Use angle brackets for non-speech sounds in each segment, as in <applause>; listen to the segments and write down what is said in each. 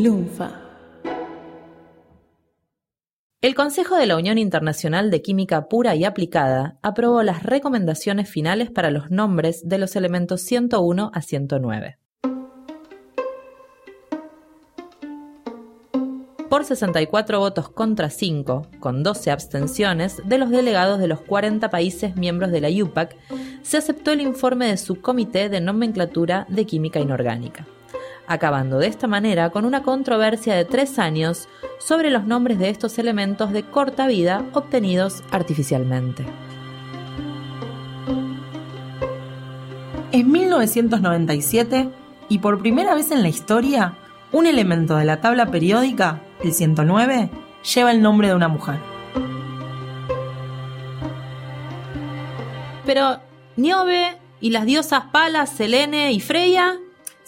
Lunfa. El Consejo de la Unión Internacional de Química Pura y Aplicada aprobó las recomendaciones finales para los nombres de los elementos 101 a 109. Por 64 votos contra 5, con 12 abstenciones, de los delegados de los 40 países miembros de la IUPAC, se aceptó el informe de su Comité de Nomenclatura de Química Inorgánica acabando de esta manera con una controversia de tres años sobre los nombres de estos elementos de corta vida obtenidos artificialmente. En 1997, y por primera vez en la historia, un elemento de la tabla periódica, el 109, lleva el nombre de una mujer. Pero, Niobe y las diosas Palas, Selene y Freya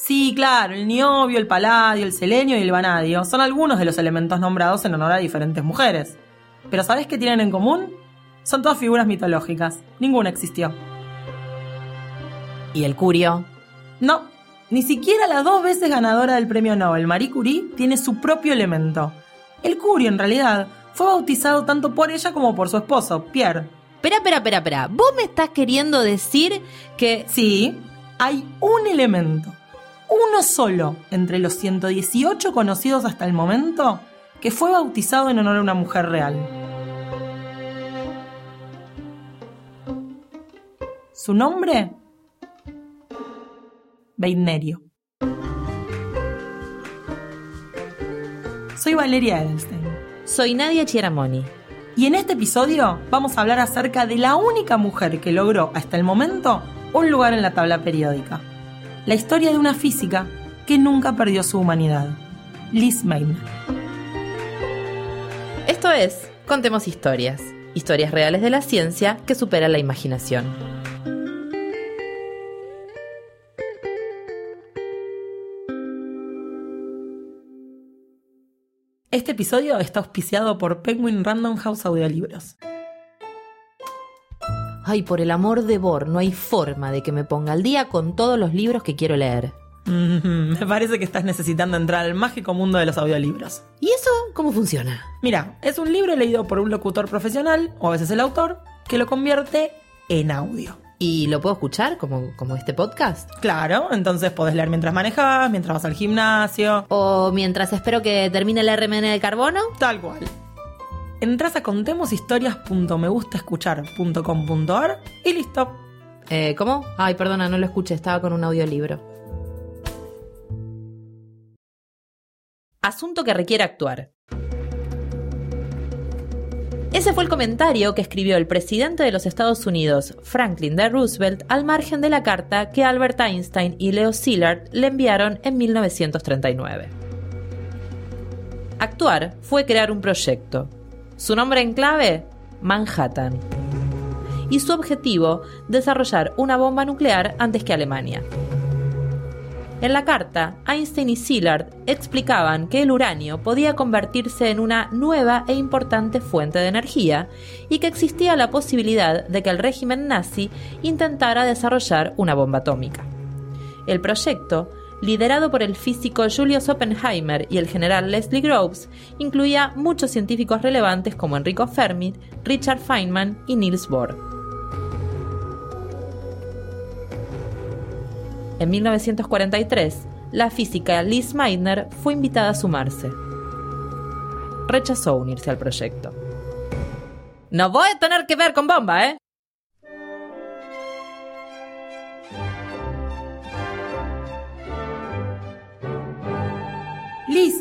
Sí, claro, el niobio, el paladio, el selenio y el vanadio son algunos de los elementos nombrados en honor a diferentes mujeres. Pero ¿sabes qué tienen en común? Son todas figuras mitológicas. Ninguna existió. ¿Y el curio? No, ni siquiera la dos veces ganadora del premio Nobel, Marie Curie, tiene su propio elemento. El curio, en realidad, fue bautizado tanto por ella como por su esposo, Pierre. Espera, espera, espera, espera. ¿Vos me estás queriendo decir que... Sí, hay un elemento uno solo entre los 118 conocidos hasta el momento que fue bautizado en honor a una mujer real. ¿Su nombre? Beinerio. Soy Valeria Edelstein. Soy Nadia Chiaramoni. Y en este episodio vamos a hablar acerca de la única mujer que logró hasta el momento un lugar en la tabla periódica la historia de una física que nunca perdió su humanidad, Liz Meitner. Esto es Contemos Historias, historias reales de la ciencia que superan la imaginación. Este episodio está auspiciado por Penguin Random House Audiolibros. Ay, por el amor de Bor, no hay forma de que me ponga al día con todos los libros que quiero leer. <laughs> me parece que estás necesitando entrar al mágico mundo de los audiolibros. ¿Y eso cómo funciona? Mira, es un libro leído por un locutor profesional, o a veces el autor, que lo convierte en audio. ¿Y lo puedo escuchar como, como este podcast? Claro, entonces podés leer mientras manejas, mientras vas al gimnasio. O mientras espero que termine el RMN de carbono. Tal cual entras a contemoshistorias.megustascuchar.com.ar y listo. Eh, ¿Cómo? Ay, perdona, no lo escuché, estaba con un audiolibro. Asunto que requiere actuar. Ese fue el comentario que escribió el presidente de los Estados Unidos, Franklin D. Roosevelt, al margen de la carta que Albert Einstein y Leo Szilard le enviaron en 1939. Actuar fue crear un proyecto, su nombre en clave, Manhattan. Y su objetivo, desarrollar una bomba nuclear antes que Alemania. En la carta, Einstein y Szilard explicaban que el uranio podía convertirse en una nueva e importante fuente de energía y que existía la posibilidad de que el régimen nazi intentara desarrollar una bomba atómica. El proyecto liderado por el físico Julius Oppenheimer y el general Leslie Groves, incluía muchos científicos relevantes como Enrico Fermi, Richard Feynman y Niels Bohr. En 1943, la física Liz Meitner fue invitada a sumarse. Rechazó unirse al proyecto. No voy a tener que ver con bomba, ¿eh?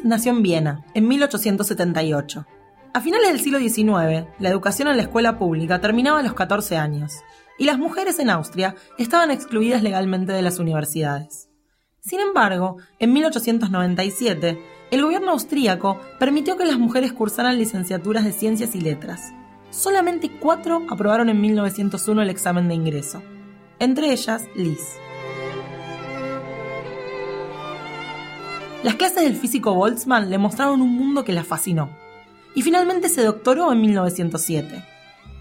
Nació en Viena, en 1878. A finales del siglo XIX, la educación en la escuela pública terminaba a los 14 años, y las mujeres en Austria estaban excluidas legalmente de las universidades. Sin embargo, en 1897, el gobierno austríaco permitió que las mujeres cursaran licenciaturas de ciencias y letras. Solamente cuatro aprobaron en 1901 el examen de ingreso, entre ellas Liz. Las clases del físico Boltzmann le mostraron un mundo que la fascinó, y finalmente se doctoró en 1907.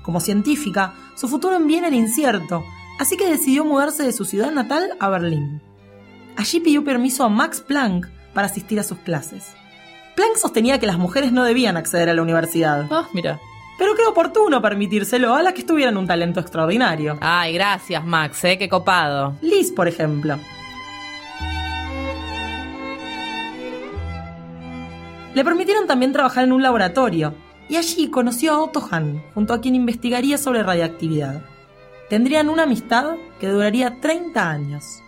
Como científica, su futuro en Viena era incierto, así que decidió mudarse de su ciudad natal a Berlín. Allí pidió permiso a Max Planck para asistir a sus clases. Planck sostenía que las mujeres no debían acceder a la universidad, Ah, mira. pero creo oportuno permitírselo a las que tuvieran un talento extraordinario. Ay, gracias, Max, eh, qué copado. Liz, por ejemplo. Le permitieron también trabajar en un laboratorio, y allí conoció a Otto Hahn, junto a quien investigaría sobre radiactividad. Tendrían una amistad que duraría 30 años.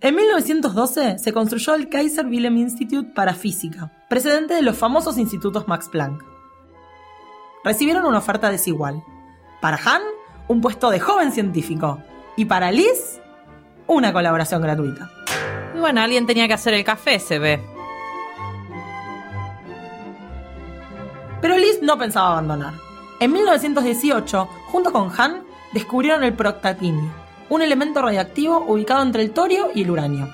En 1912 se construyó el Kaiser Wilhelm Institute para Física, precedente de los famosos institutos Max Planck. Recibieron una oferta desigual. Para Hahn, un puesto de joven científico, y para Liz, una colaboración gratuita. Bueno, alguien tenía que hacer el café, se ve. Pero Liz no pensaba abandonar. En 1918, junto con Hahn, descubrieron el proctatinio, un elemento radiactivo ubicado entre el torio y el uranio.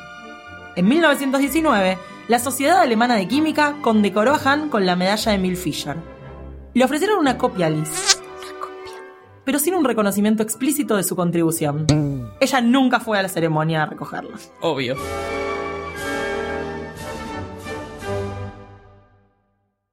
En 1919, la Sociedad Alemana de Química condecoró a Hahn con la medalla de Emil Fischer. Le ofrecieron una copia a Liz, pero sin un reconocimiento explícito de su contribución. Ella nunca fue a la ceremonia a recogerla. Obvio.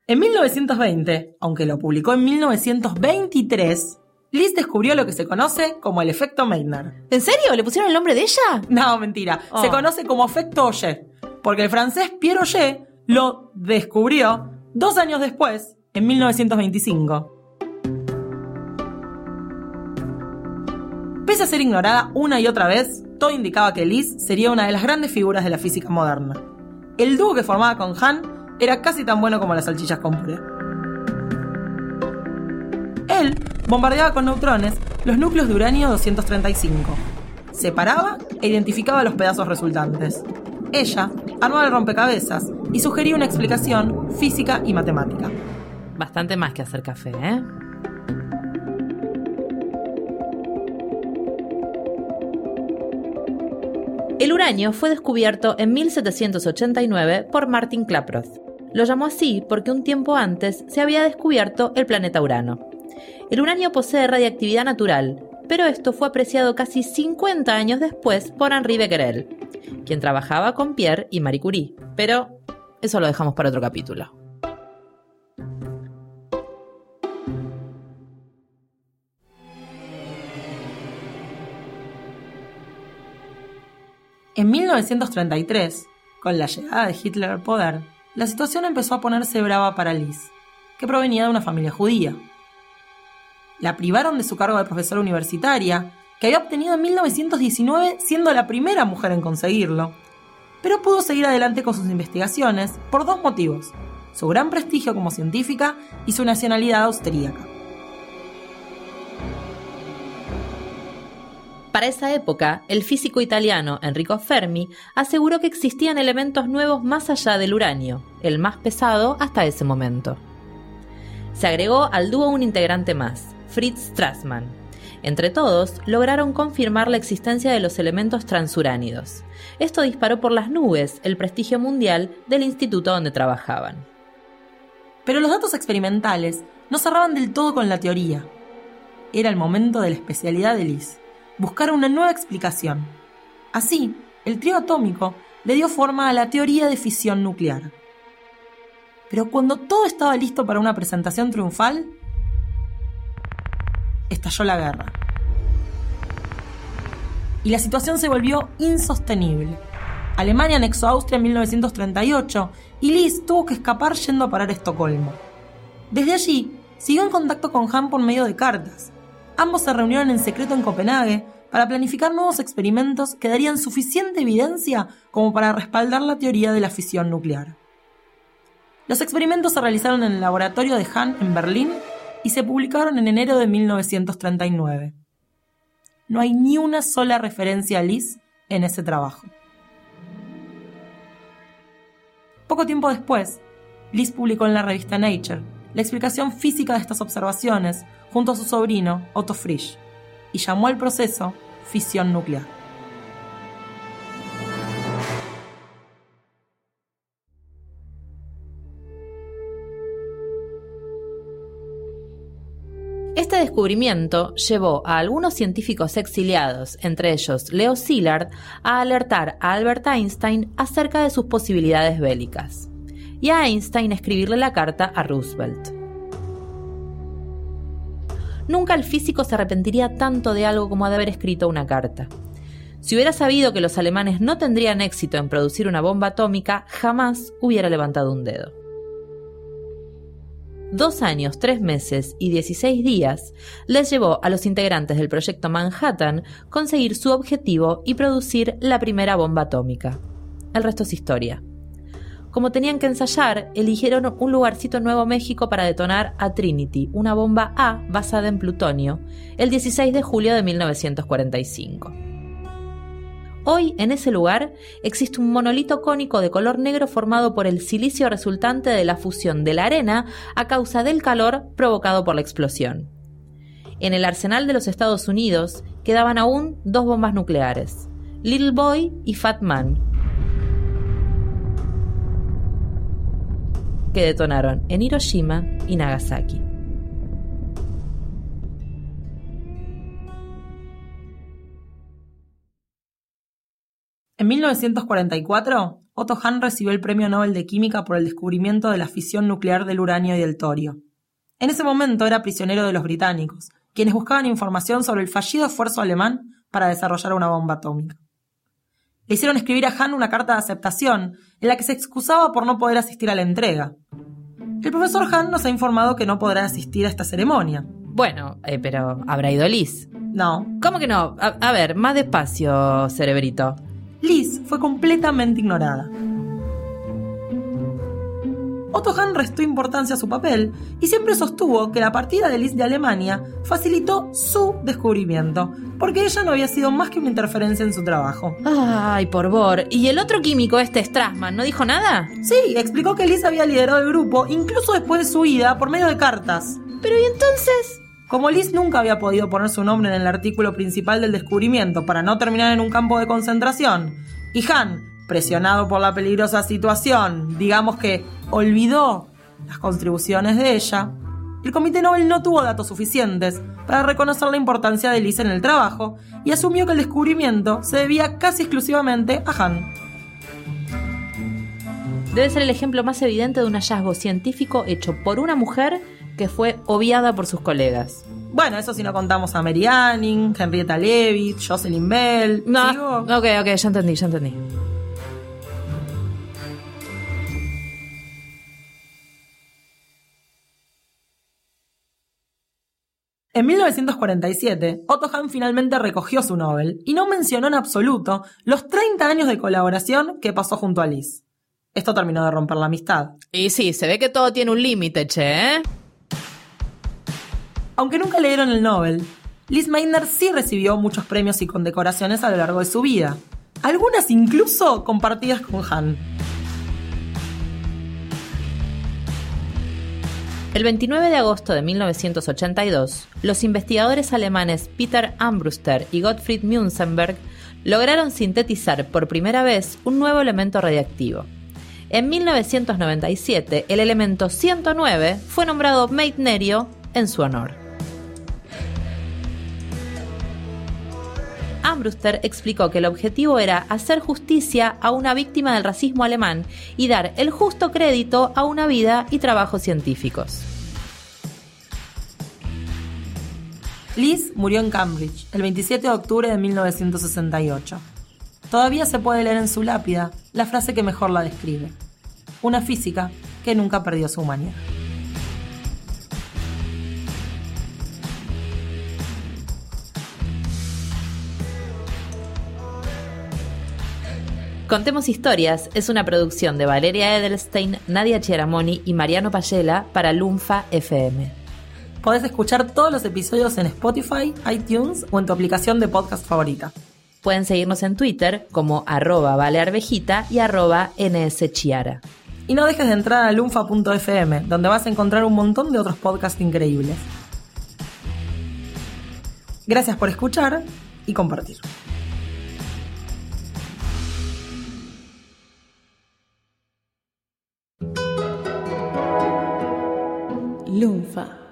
En 1920, aunque lo publicó en 1923, Liz descubrió lo que se conoce como el efecto Meitner. ¿En serio? ¿Le pusieron el nombre de ella? No, mentira. Se Oh. conoce como efecto Auger, porque el francés Pierre Auger lo descubrió dos años después, en 1925. Pese a ser ignorada una y otra vez, todo indicaba que Liz sería una de las grandes figuras de la física moderna. El dúo que formaba con Hahn era casi tan bueno como las salchichas con puré. Él bombardeaba con neutrones los núcleos de uranio 235. Separaba e identificaba los pedazos resultantes. Ella armaba el rompecabezas y sugería una explicación física y matemática. Bastante más que hacer café, ¿eh? El uranio fue descubierto en 1789 por Martin Klaproth. Lo llamó así porque un tiempo antes se había descubierto el planeta Urano. El uranio posee radiactividad natural, pero esto fue apreciado casi 50 años después por Henri Becquerel, quien trabajaba con Pierre y Marie Curie. Pero eso lo dejamos para otro capítulo. En 1933, con la llegada de Hitler al poder, la situación empezó a ponerse brava para Liz, que provenía de una familia judía. La privaron de su cargo de profesora universitaria, que había obtenido en 1919 siendo la primera mujer en conseguirlo, pero pudo seguir adelante con sus investigaciones por dos motivos, su gran prestigio como científica y su nacionalidad austríaca. Para esa época, el físico italiano Enrico Fermi aseguró que existían elementos nuevos más allá del uranio, el más pesado hasta ese momento. Se agregó al dúo un integrante más, Fritz Strassmann. Entre todos, lograron confirmar la existencia de los elementos transuránidos. Esto disparó por las nubes el prestigio mundial del instituto donde trabajaban. Pero los datos experimentales no cerraban del todo con la teoría. Era el momento de la especialidad de Liz, buscar una nueva explicación. Así, el trío atómico le dio forma a la teoría de fisión nuclear. Pero cuando todo estaba listo para una presentación triunfal, estalló la guerra. Y la situación se volvió insostenible. Alemania anexó a Austria en 1938 y Liz tuvo que escapar yendo a parar a Estocolmo. Desde allí, siguió en contacto con Hahn por medio de cartas. Ambos se reunieron en secreto en Copenhague para planificar nuevos experimentos que darían suficiente evidencia como para respaldar la teoría de la fisión nuclear. Los experimentos se realizaron en el laboratorio de Hahn en Berlín y se publicaron en enero de 1939. No hay ni una sola referencia a Liz en ese trabajo. Poco tiempo después, Liz publicó en la revista Nature la explicación física de estas observaciones junto a su sobrino Otto Frisch y llamó al proceso fisión nuclear. Este descubrimiento llevó a algunos científicos exiliados, entre ellos Leo Szilard, a alertar a Albert Einstein acerca de sus posibilidades bélicas, y a Einstein escribirle la carta a Roosevelt. Nunca el físico se arrepentiría tanto de algo como de haber escrito una carta. Si hubiera sabido que los alemanes no tendrían éxito en producir una bomba atómica, jamás hubiera levantado un dedo dos años, tres meses y 16 días, les llevó a los integrantes del proyecto Manhattan conseguir su objetivo y producir la primera bomba atómica. El resto es historia. Como tenían que ensayar, eligieron un lugarcito en Nuevo México para detonar a Trinity, una bomba A basada en plutonio, el 16 de julio de 1945. Hoy, en ese lugar, existe un monolito cónico de color negro formado por el silicio resultante de la fusión de la arena a causa del calor provocado por la explosión. En el arsenal de los Estados Unidos quedaban aún dos bombas nucleares, Little Boy y Fat Man, que detonaron en Hiroshima y Nagasaki. En 1944, Otto Hahn recibió el Premio Nobel de Química por el descubrimiento de la fisión nuclear del uranio y del torio. En ese momento era prisionero de los británicos, quienes buscaban información sobre el fallido esfuerzo alemán para desarrollar una bomba atómica. Le hicieron escribir a Hahn una carta de aceptación en la que se excusaba por no poder asistir a la entrega. El profesor Hahn nos ha informado que no podrá asistir a esta ceremonia. Bueno, eh, pero ¿habrá ido Liz? No. ¿Cómo que no? A, a ver, más despacio, cerebrito. Liz fue completamente ignorada. Otto Hahn restó importancia a su papel y siempre sostuvo que la partida de Liz de Alemania facilitó su descubrimiento, porque ella no había sido más que una interferencia en su trabajo. Ay, por favor. ¿Y el otro químico, este Strassman, no dijo nada? Sí, explicó que Liz había liderado el grupo, incluso después de su huida, por medio de cartas. Pero ¿y entonces? Como Liz nunca había podido poner su nombre en el artículo principal del descubrimiento para no terminar en un campo de concentración, y Han, presionado por la peligrosa situación, digamos que olvidó las contribuciones de ella, el Comité Nobel no tuvo datos suficientes para reconocer la importancia de Liz en el trabajo y asumió que el descubrimiento se debía casi exclusivamente a Han. Debe ser el ejemplo más evidente de un hallazgo científico hecho por una mujer que fue obviada por sus colegas. Bueno, eso si no contamos a Mary Anning, Henrietta Leavitt, Jocelyn Bell. No, ¿Sigo? ok, ok, ya entendí, ya entendí. En 1947, Otto Hahn finalmente recogió su Nobel y no mencionó en absoluto los 30 años de colaboración que pasó junto a Liz. Esto terminó de romper la amistad. Y sí, se ve que todo tiene un límite, che, ¿eh? Aunque nunca le dieron el Nobel, Liz Meitner sí recibió muchos premios y condecoraciones a lo largo de su vida, algunas incluso compartidas con Hahn. El 29 de agosto de 1982, los investigadores alemanes Peter Ambruster y Gottfried Münzenberg lograron sintetizar por primera vez un nuevo elemento radiactivo. En 1997, el elemento 109 fue nombrado Meitnerio en su honor. Ambruster explicó que el objetivo era hacer justicia a una víctima del racismo alemán y dar el justo crédito a una vida y trabajos científicos. Liz murió en Cambridge el 27 de octubre de 1968. Todavía se puede leer en su lápida la frase que mejor la describe. Una física que nunca perdió su humanidad. Contemos Historias es una producción de Valeria Edelstein, Nadia Chiaramoni y Mariano Payela para Lunfa FM. Podés escuchar todos los episodios en Spotify, iTunes o en tu aplicación de podcast favorita. Pueden seguirnos en Twitter como arroba valearvejita y arroba nschiara. Y no dejes de entrar a lunfa.fm, donde vas a encontrar un montón de otros podcasts increíbles. Gracias por escuchar y compartir. Lunfa.